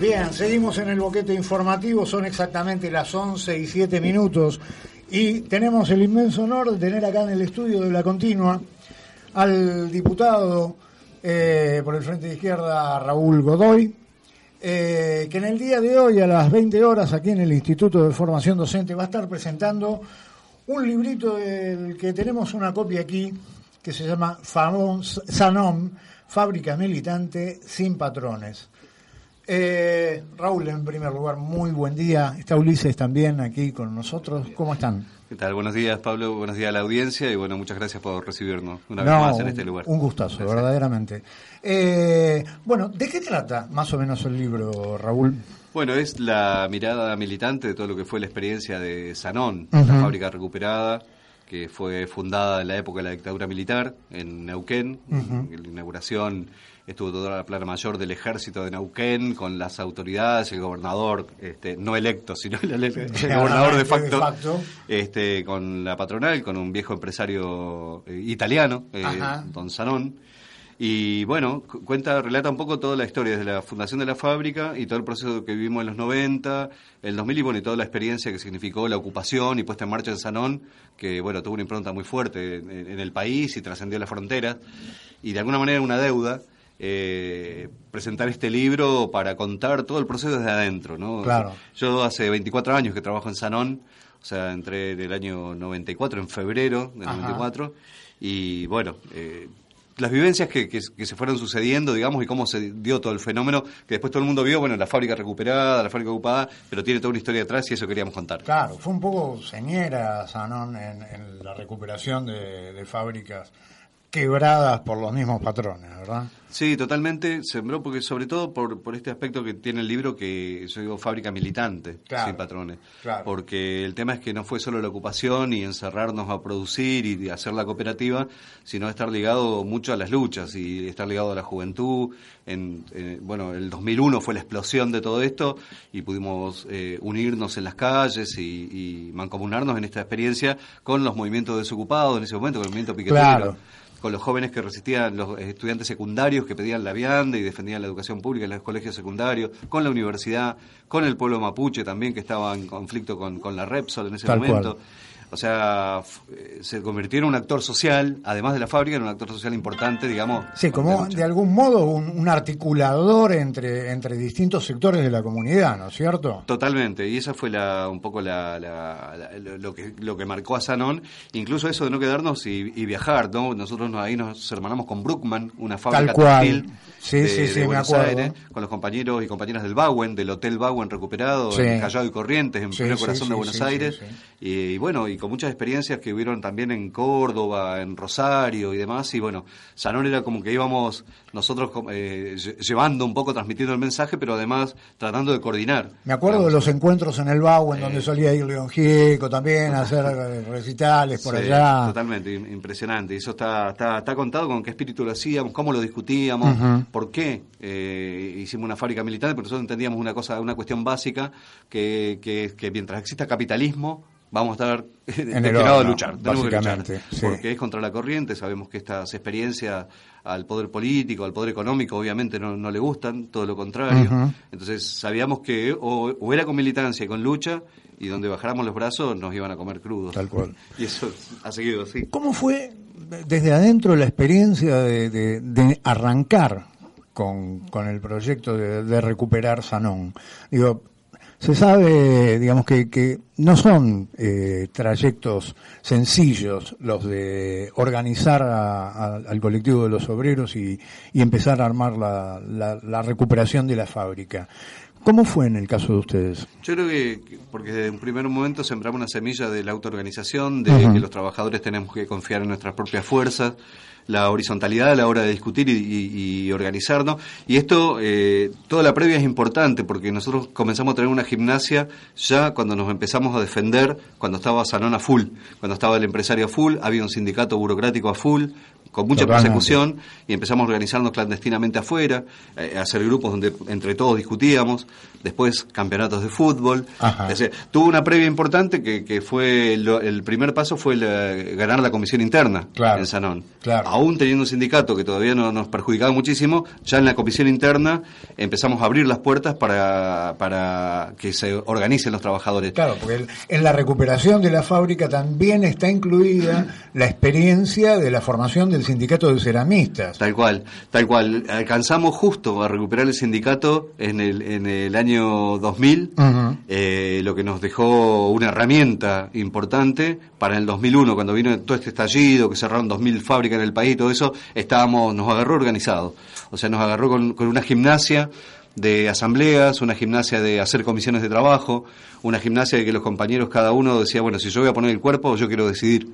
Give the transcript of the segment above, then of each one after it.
Bien, seguimos en el boquete informativo, son exactamente las 11 y 7 minutos y tenemos el inmenso honor de tener acá en el estudio de la continua al diputado eh, por el Frente de Izquierda Raúl Godoy, eh, que en el día de hoy a las 20 horas aquí en el Instituto de Formación Docente va a estar presentando un librito del que tenemos una copia aquí que se llama Sanom, Fábrica Militante sin Patrones. Eh, Raúl, en primer lugar, muy buen día. Está Ulises también aquí con nosotros. ¿Cómo están? ¿Qué tal? Buenos días, Pablo. Buenos días a la audiencia y bueno, muchas gracias por recibirnos una vez más en este lugar. Un gustazo, verdaderamente. Eh, bueno, ¿de qué trata más o menos el libro, Raúl? Bueno, es la mirada militante de todo lo que fue la experiencia de Sanón, la fábrica recuperada, que fue fundada en la época de la dictadura militar en Neuquén, la inauguración estuvo toda la plana mayor del ejército de Neuquén con las autoridades, el gobernador, este, no electo, sino el, gobernador de facto, Este, con la patronal, con un viejo empresario eh, italiano, eh, Don Sanón. Y bueno, cuenta, relata un poco toda la historia desde la fundación de la fábrica y todo el proceso que vivimos en los 90, el 2000 y bueno, y toda la experiencia que significó la ocupación y puesta en marcha en Sanón, que bueno, tuvo una impronta muy fuerte en, en el país y trascendió las fronteras. Y de alguna manera una deuda eh, presentar este libro para contar todo el proceso desde adentro, ¿no? Claro. Yo hace 24 años que trabajo en Sanón, o sea, entré en el año 94, en febrero del 94, y bueno, eh, las vivencias que, que, se fueron sucediendo, digamos, y cómo se dio todo el fenómeno, que después todo el mundo vio, bueno, la fábrica recuperada, la fábrica ocupada, pero tiene toda una historia detrás y eso queríamos contar. Claro, fue un poco señera Sanón en, la recuperación de fábricas quebradas por los mismos patrones, ¿verdad? Sí, totalmente. Sembró porque sobre todo por, por este aspecto que tiene el libro que yo digo fábrica militante, sin patrones. Porque el tema es que no fue solo la ocupación y encerrarnos a producir y hacer la cooperativa, sino estar ligado mucho a las luchas y estar ligado a la juventud. En, bueno, el 2001 fue la explosión de todo esto y pudimos eh, unirnos en las calles y, mancomunarnos en esta experiencia con los movimientos desocupados en ese momento, con el movimiento piquetero con los jóvenes que resistían, los estudiantes secundarios que pedían la vianda y defendían la educación pública en los colegios secundarios, con la universidad, con el pueblo mapuche también que estaba en conflicto con, con la Repsol en ese momento. O sea, eh, se convirtió en un actor social, además de la fábrica, en un actor social importante, digamos. Sí, como de, algún modo un, articulador entre, entre distintos sectores de la comunidad, ¿no es cierto? Totalmente, y esa fue la, un poco la, lo, que, lo que marcó a Sanón, incluso eso de no quedarnos y, viajar, ¿no? Nosotros ahí nos hermanamos con Brookman, una fábrica textil sí, sí, sí, Buenos Aires, con los compañeros y compañeras del Bauen, del Hotel Bauen recuperado, en Callao y Corrientes, en pleno corazón de Buenos Aires, y, bueno, y con muchas experiencias que hubieron también en Córdoba, en Rosario y demás, y bueno, Sanón era como que íbamos nosotros eh, llevando un poco, transmitiendo el mensaje, pero además tratando de coordinar. Me acuerdo de los encuentros en el Bauen, donde solía ir León Gieco también a hacer recitales por allá. Totalmente, impresionante, y eso está, está, está contado con qué espíritu lo hacíamos, cómo lo discutíamos, por qué eh, hicimos una fábrica militar, pero nosotros entendíamos una cosa, una cuestión básica, que, que, que mientras exista capitalismo, vamos a estar en el lado de luchar, básicamente, porque es contra la corriente, sabemos que estas experiencias al poder político, al poder económico, obviamente no, no le gustan, todo lo contrario. Entonces sabíamos que o, era con militancia y con lucha, y donde bajáramos los brazos nos iban a comer crudos. Tal cual. Y eso ha seguido así. ¿Cómo fue desde adentro la experiencia de, de arrancar con, con el proyecto de, recuperar Sanón. Digo, se sabe, digamos, que, que no son eh, trayectos sencillos los de organizar al colectivo de los obreros y, y empezar a armar la, la, recuperación de la fábrica. ¿Cómo fue en el caso de ustedes? Yo creo que, porque desde un primer momento sembramos una semilla de la autoorganización, de que los trabajadores tenemos que confiar en nuestras propias fuerzas, la horizontalidad a la hora de discutir y, organizarnos. Y esto, eh, toda la previa es importante porque nosotros comenzamos a tener una gimnasia ya cuando nos empezamos a defender, cuando estaba Sanón a full, cuando estaba el empresario a full, había un sindicato burocrático a full, con mucha persecución y empezamos a organizarnos clandestinamente afuera, eh, a hacer grupos donde entre todos discutíamos, después campeonatos de fútbol. tuvo una previa importante que, que fue el primer paso fue ganar la comisión interna en Sanón. Aún teniendo un sindicato que todavía no, nos perjudicaba muchísimo, ya en la comisión interna empezamos a abrir las puertas para, para que se organicen los trabajadores. Claro, porque en la recuperación de la fábrica también está incluida la experiencia de la formación del sindicato de ceramistas. Tal cual, tal cual. Alcanzamos justo a recuperar el sindicato en el, en el año 2000, eh, lo que nos dejó una herramienta importante para el 2001, cuando vino todo este estallido, que cerraron 2.000 fábricas en el país, todo eso, estábamos, nos agarró organizado. O sea, nos agarró con, con una gimnasia de asambleas, una gimnasia de hacer comisiones de trabajo, una gimnasia de que los compañeros cada uno decía, bueno, si yo voy a poner el cuerpo, yo quiero decidir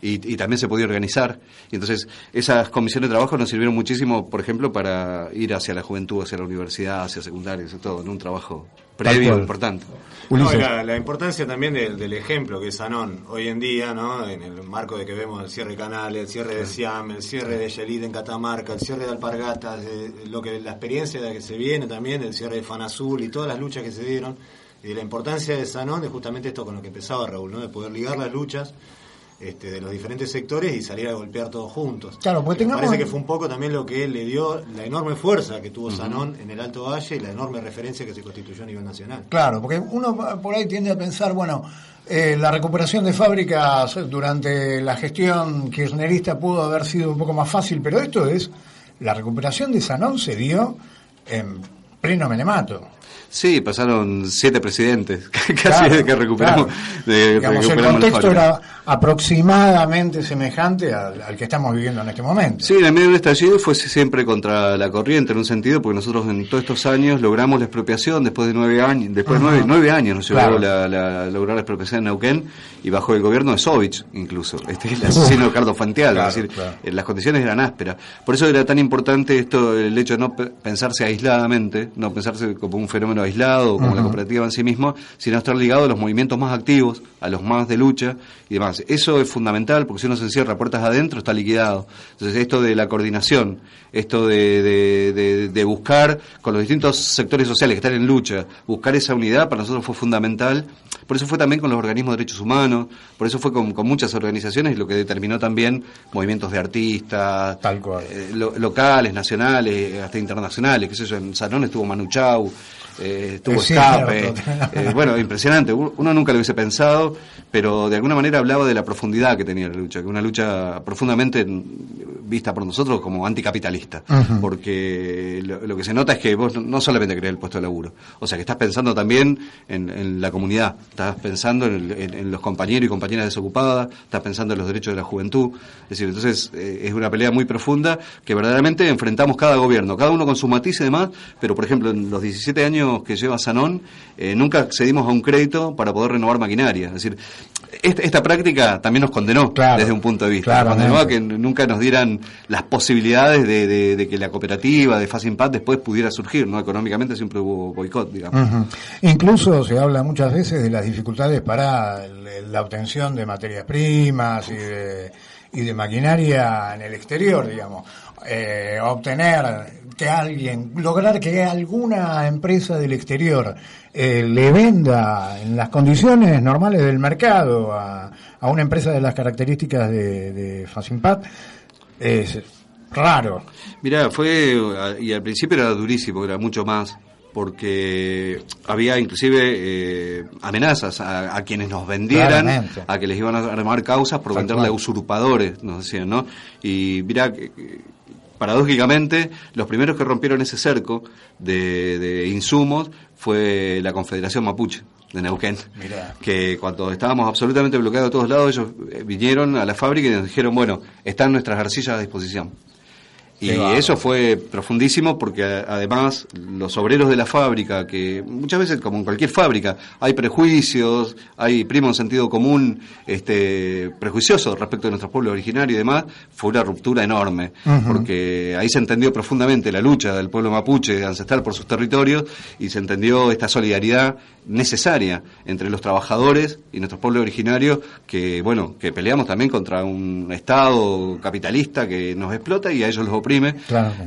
y, también se podía organizar. Y entonces esas comisiones de trabajo nos sirvieron muchísimo, por ejemplo, para ir hacia la juventud, hacia la universidad, hacia secundarios, todo, en un trabajo previo importante. la, importancia también del ejemplo que es Sanón hoy en día, ¿no? en el marco de que vemos el cierre de Canales, el cierre de Siam, el cierre de Yelit en Catamarca, el cierre de Alpargatas, lo que la experiencia de la que se viene también, el cierre de Fanazul y todas las luchas que se dieron, y la importancia de Sanón es justamente esto con lo que empezaba Raúl, ¿no? de poder ligar las luchas este, de los diferentes sectores y salir a golpear todos juntos. Claro, porque tengamos... Parece que fue un poco también lo que le dio la enorme fuerza que tuvo Sanón en el Alto Valle y la enorme referencia que se constituyó a nivel nacional. Claro, porque uno por ahí tiende a pensar, bueno, eh, la recuperación de fábricas durante la gestión kirchnerista pudo haber sido un poco más fácil, pero esto es, la recuperación de Sanón se dio en pleno menemato. Sí, pasaron siete presidentes, casi desde que recuperamos. el contexto era aproximadamente semejante al, que estamos viviendo en este momento. Sí, en el medio del estallido fue siempre contra la corriente, en un sentido, porque nosotros en todos estos años logramos la expropiación después de nueve años, después de nueve, años nos llevó la, la, lograr la expropiación en Neuquén y bajo el gobierno de Sovich, incluso, este el asesino Ricardo Fantial, es decir, eh, las condiciones eran ásperas. Por eso era tan importante esto, el hecho de no pensarse aisladamente, no pensarse como un fenómeno aislado, como la cooperativa en sí mismo, sino estar ligado a los movimientos más activos, a los más de lucha y demás. Eso es fundamental porque si uno se encierra puertas adentro está liquidado. Entonces esto de la coordinación, esto de, de, buscar con los distintos sectores sociales que están en lucha, buscar esa unidad para nosotros fue fundamental. Por eso fue también con los organismos de derechos humanos, por eso fue con, muchas organizaciones y lo que determinó también movimientos de artistas, eh, locales, nacionales, hasta internacionales, qué sé yo, en Sanón estuvo Manu Chau, eh, tuvo escape. Eh, bueno, impresionante. Uno nunca lo hubiese pensado, pero de alguna manera hablaba de la profundidad que tenía la lucha, que una lucha profundamente vista por nosotros como anticapitalista. Porque lo, que se nota es que vos no solamente querés el puesto de laburo, o sea que estás pensando también en, la comunidad, estás pensando en, los compañeros y compañeras desocupadas, estás pensando en los derechos de la juventud. Es decir, entonces eh, es una pelea muy profunda que verdaderamente enfrentamos cada gobierno, cada uno con su matiz y demás, pero por ejemplo en los 17 años que lleva Sanón, eh, nunca accedimos a un crédito para poder renovar maquinaria. Es decir, esta, práctica también nos condenó desde un punto de vista. nos condenó a que nunca nos dieran las posibilidades de, que la cooperativa de Facimpat después pudiera surgir. no Económicamente siempre hubo boicot, digamos. Incluso se habla muchas veces de las dificultades para la obtención de materias primas y de, y de maquinaria en el exterior, digamos. Eh, obtener que alguien, lograr que alguna empresa del exterior eh, le venda en las condiciones normales del mercado a, una empresa de las características de, de es raro. Mira, fue, y al principio era durísimo, era mucho más porque había inclusive eh, amenazas a, quienes nos vendieran, a que les iban a armar causas por venderle a usurpadores, nos decían, ¿no? Y mira, paradójicamente, los primeros que rompieron ese cerco de, insumos fue la Confederación Mapuche de Neuquén, que cuando estábamos absolutamente bloqueados de todos lados, ellos eh, vinieron a la fábrica y nos dijeron, bueno, están nuestras arcillas a disposición. Y eso fue profundísimo porque además los obreros de la fábrica, que muchas veces, como en cualquier fábrica, hay prejuicios, hay primo en sentido común este, prejuicioso respecto de nuestro pueblo originario y demás, fue una ruptura enorme, porque ahí se entendió profundamente la lucha del pueblo mapuche ancestral por sus territorios y se entendió esta solidaridad necesaria entre los trabajadores y nuestro pueblo originario que, bueno, que peleamos también contra un Estado capitalista que nos explota y a ellos los oprime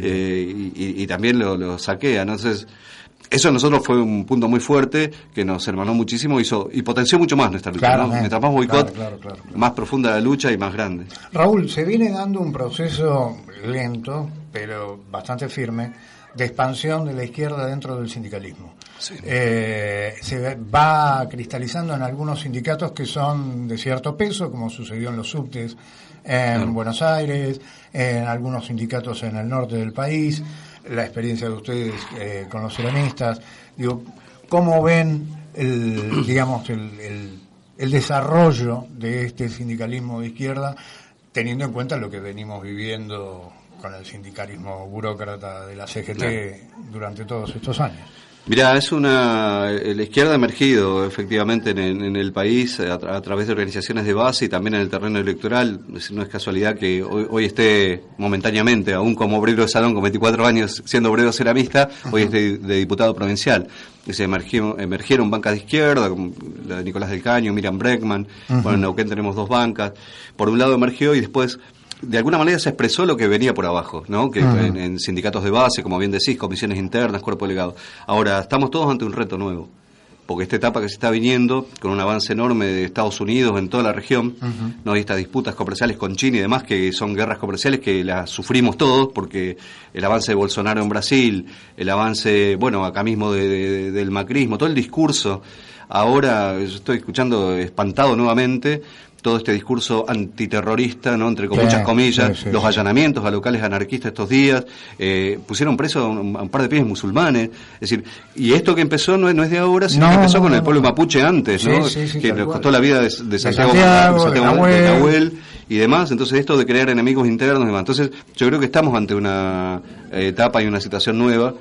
eh, y, también lo, saquea. Entonces, eso a nosotros fue un punto muy fuerte que nos hermanó muchísimo hizo, y potenció mucho más nuestra lucha. Mientras más boicot, más profunda la lucha y más grande. Raúl, se viene dando un proceso lento, pero bastante firme, de expansión de la izquierda dentro del sindicalismo. Eh, se va cristalizando en algunos sindicatos que son de cierto peso, como sucedió en los subtes en Buenos Aires, en algunos sindicatos en el norte del país, la experiencia de ustedes eh, con los ceramistas. Digo, ¿cómo ven el, digamos, el, el, desarrollo de este sindicalismo de izquierda, teniendo en cuenta lo que venimos viviendo con el sindicalismo burócrata de la CGT durante todos estos años? Mira, es una. La izquierda ha emergido efectivamente en, el país a, través de organizaciones de base y también en el terreno electoral. no es casualidad que hoy, esté momentáneamente, aún como obrero de salón con 24 años, siendo obrero ceramista, hoy esté de, diputado provincial. se emergieron, emergieron bancas de izquierda, como la de Nicolás del Caño, Miriam Breckman. Bueno, en Neuquén tenemos dos bancas. Por un lado emergió y después de alguna manera se expresó lo que venía por abajo, ¿no? Que en, sindicatos de base, como bien decís, comisiones internas, cuerpo delegado. Ahora, estamos todos ante un reto nuevo, porque esta etapa que se está viniendo, con un avance enorme de Estados Unidos en toda la región, ¿no? hay estas disputas comerciales con China y demás, que son guerras comerciales que las sufrimos todos, porque el avance de Bolsonaro en Brasil, el avance, bueno, acá mismo del macrismo, todo el discurso ahora yo estoy escuchando espantado nuevamente todo este discurso antiterrorista, ¿no? entre muchas comillas, los allanamientos a locales anarquistas estos días, eh, pusieron preso a un, par de pies musulmanes, es decir, y esto que empezó no es, no es de ahora, sino que empezó con el pueblo mapuche antes, ¿no? que nos costó la vida de, Santiago, de, Nahuel. y demás, entonces esto de crear enemigos internos y demás. Entonces yo creo que estamos ante una etapa y una situación nueva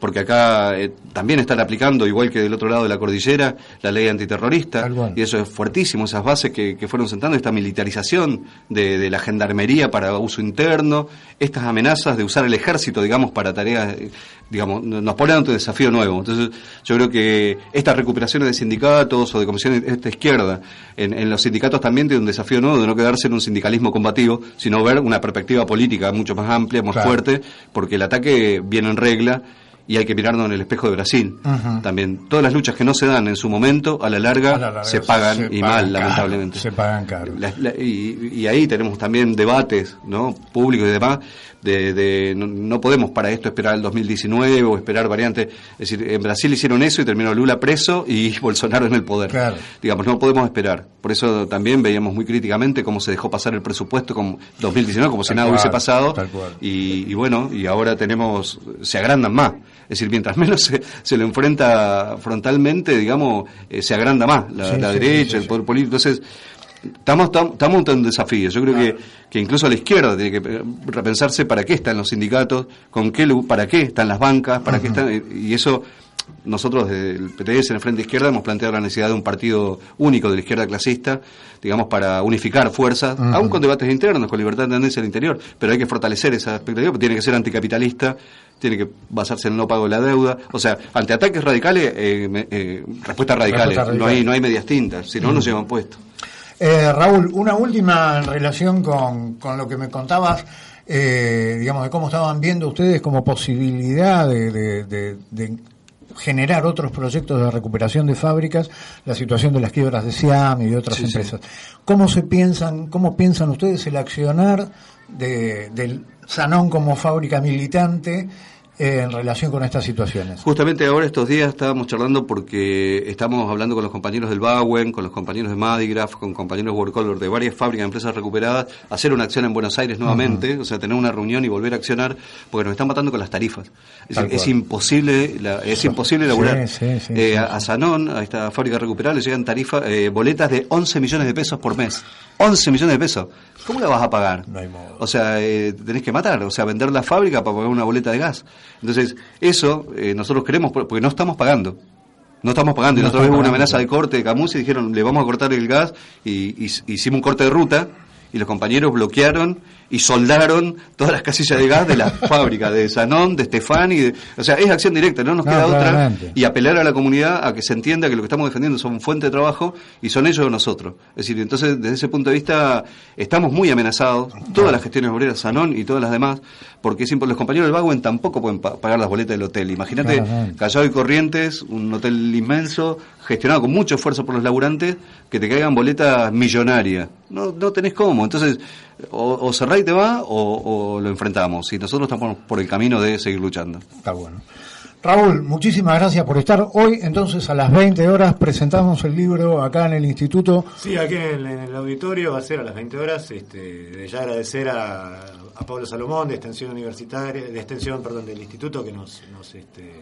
porque acá eh, también están aplicando, igual que del otro lado de la cordillera, la ley antiterrorista, y eso es fuertísimo, esas bases que, fueron sentando, esta militarización de, la gendarmería para uso interno, estas amenazas de usar el ejército, digamos, para tareas, eh, digamos, nos ponen ante un desafío nuevo. Entonces, yo creo que estas recuperaciones de sindicatos o de comisiones de esta izquierda, en, los sindicatos también tiene un desafío nuevo de no quedarse en un sindicalismo combativo, sino ver una perspectiva política mucho más amplia, más fuerte, porque el ataque viene en regla y hay que mirarnos en el espejo de Brasil. También todas las luchas que no se dan en su momento, a la larga, se pagan y mal, lamentablemente. Se pagan caro. y, ahí tenemos también debates ¿no? públicos y demás. De, no, podemos para esto esperar el 2019 o esperar variantes. Es decir, en Brasil hicieron eso y terminó Lula preso y Bolsonaro en el poder. Digamos, no podemos esperar. Por eso también veíamos muy críticamente cómo se dejó pasar el presupuesto como 2019, como si nada hubiese pasado. Y, y bueno, y ahora tenemos, se agrandan más. Es decir, mientras menos se, se lo enfrenta frontalmente, digamos, eh, se agranda más la, derecha, el poder político. Entonces, estamos, estamos ante un desafío. Yo creo que, que incluso la izquierda tiene que repensarse para qué están los sindicatos, con qué, para qué están las bancas, para qué están, y eso nosotros desde el PTS en el Frente Izquierda hemos planteado la necesidad de un partido único de la izquierda clasista, digamos, para unificar fuerzas, aún con debates internos, con libertad de tendencia al interior, pero hay que fortalecer esa expectativa, tiene que ser anticapitalista, tiene que basarse en el no pago de la deuda, o sea, ante ataques radicales, eh, eh, respuestas radicales, no hay no hay medias tintas, si no, no se llevan puesto. Eh, Raúl, una última en relación con, con lo que me contabas, digamos, de cómo estaban viendo ustedes como posibilidad de, de generar otros proyectos de recuperación de fábricas, la situación de las quiebras de Siam y de otras empresas. ¿Cómo se piensan, cómo piensan ustedes el accionar de, del Sanón como fábrica militante en relación con estas situaciones? Justamente ahora estos días estábamos charlando porque estamos hablando con los compañeros del Bauen, con los compañeros de Madigraph, con compañeros de Workcolor de varias fábricas, empresas recuperadas, hacer una acción en Buenos Aires nuevamente, o sea, tener una reunión y volver a accionar, porque nos están matando con las tarifas. Es, es imposible, es imposible laburar. Eh, a, Sanón, a esta fábrica recuperada, le llegan tarifas, eh, boletas de 11 millones de pesos por mes. 11 millones de pesos. ¿Cómo la vas a pagar? No hay modo. O sea, eh, tenés que matar, o sea, vender la fábrica para pagar una boleta de gas. Entonces, eso eh, nosotros queremos, porque no estamos pagando. No estamos pagando. y No vez están hubo una amenaza de corte de Camus y dijeron, le vamos a cortar el gas y, y- hicimos un corte de ruta y los compañeros bloquearon y soldaron todas las casillas de gas de la fábrica, de Sanón, de Estefani, de- o sea, es acción directa, no nos No, queda otra y apelar a la comunidad a que se entienda que lo que estamos defendiendo son fuente de trabajo y son ellos o nosotros. Es decir, entonces desde ese punto de vista estamos muy amenazados, todas las gestiones obreras, Sanón y todas las demás, porque los compañeros del Baguen tampoco pueden pa- pagar las boletas del hotel. Imagínate. Callao y Corrientes, un hotel inmenso, gestionado con mucho esfuerzo por los laburantes, que te caigan boletas millonarias. No, no tenés cómo. Entonces, o, o cerrá y te va, o, o lo enfrentamos. Y nosotros estamos por el camino de seguir luchando. Está bueno. Raúl, muchísimas gracias por estar. Hoy, entonces, a las 20 horas, presentamos el libro acá en el Instituto. Sí, aquí en, en el auditorio va a ser a las 20 horas. Este, de ya agradecer a, a Pablo Salomón de Extensión Universitaria, de Extensión, perdón, del Instituto que nos, nos este,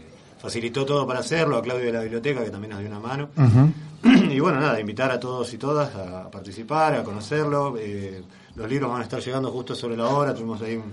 facilitó todo para hacerlo, a Claudio de la Biblioteca que también nos dio una mano. Y bueno, nada, invitar a todos y todas a participar, a conocerlo. Eh, los libros van a estar llegando justo sobre la hora, tuvimos ahí un,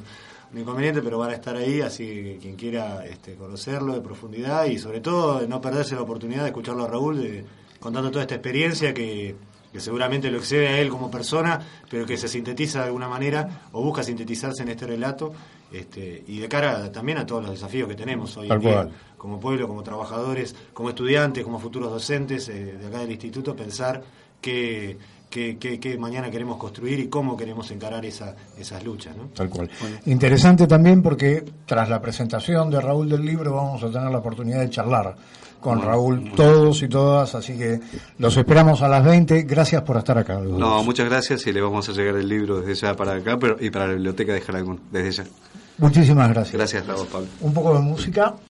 un inconveniente, pero van a estar ahí, así que quien quiera este, conocerlo de profundidad y sobre todo no perderse la oportunidad de escucharlo a Raúl de, contando toda esta experiencia que, que seguramente lo excede a él como persona, pero que se sintetiza de alguna manera o busca sintetizarse en este relato este, y de cara también a todos los desafíos que tenemos hoy en día como pueblo, como trabajadores, como estudiantes, como futuros docentes eh, de acá del instituto, pensar qué, qué, qué- qué mañana queremos construir y cómo queremos encarar esa, esas luchas. ¿no? Tal cual. Interesante también porque tras la presentación de Raúl del libro vamos a tener la oportunidad de charlar con Raúl todos y todas, así que los esperamos a las 20. Gracias por estar acá. los No, dos. muchas gracias y le vamos a llegar el libro desde ya para acá pero, y para la biblioteca de Jalagún, desde ya. Muchísimas gracias. Gracias a vos, Pablo. Un poco de música.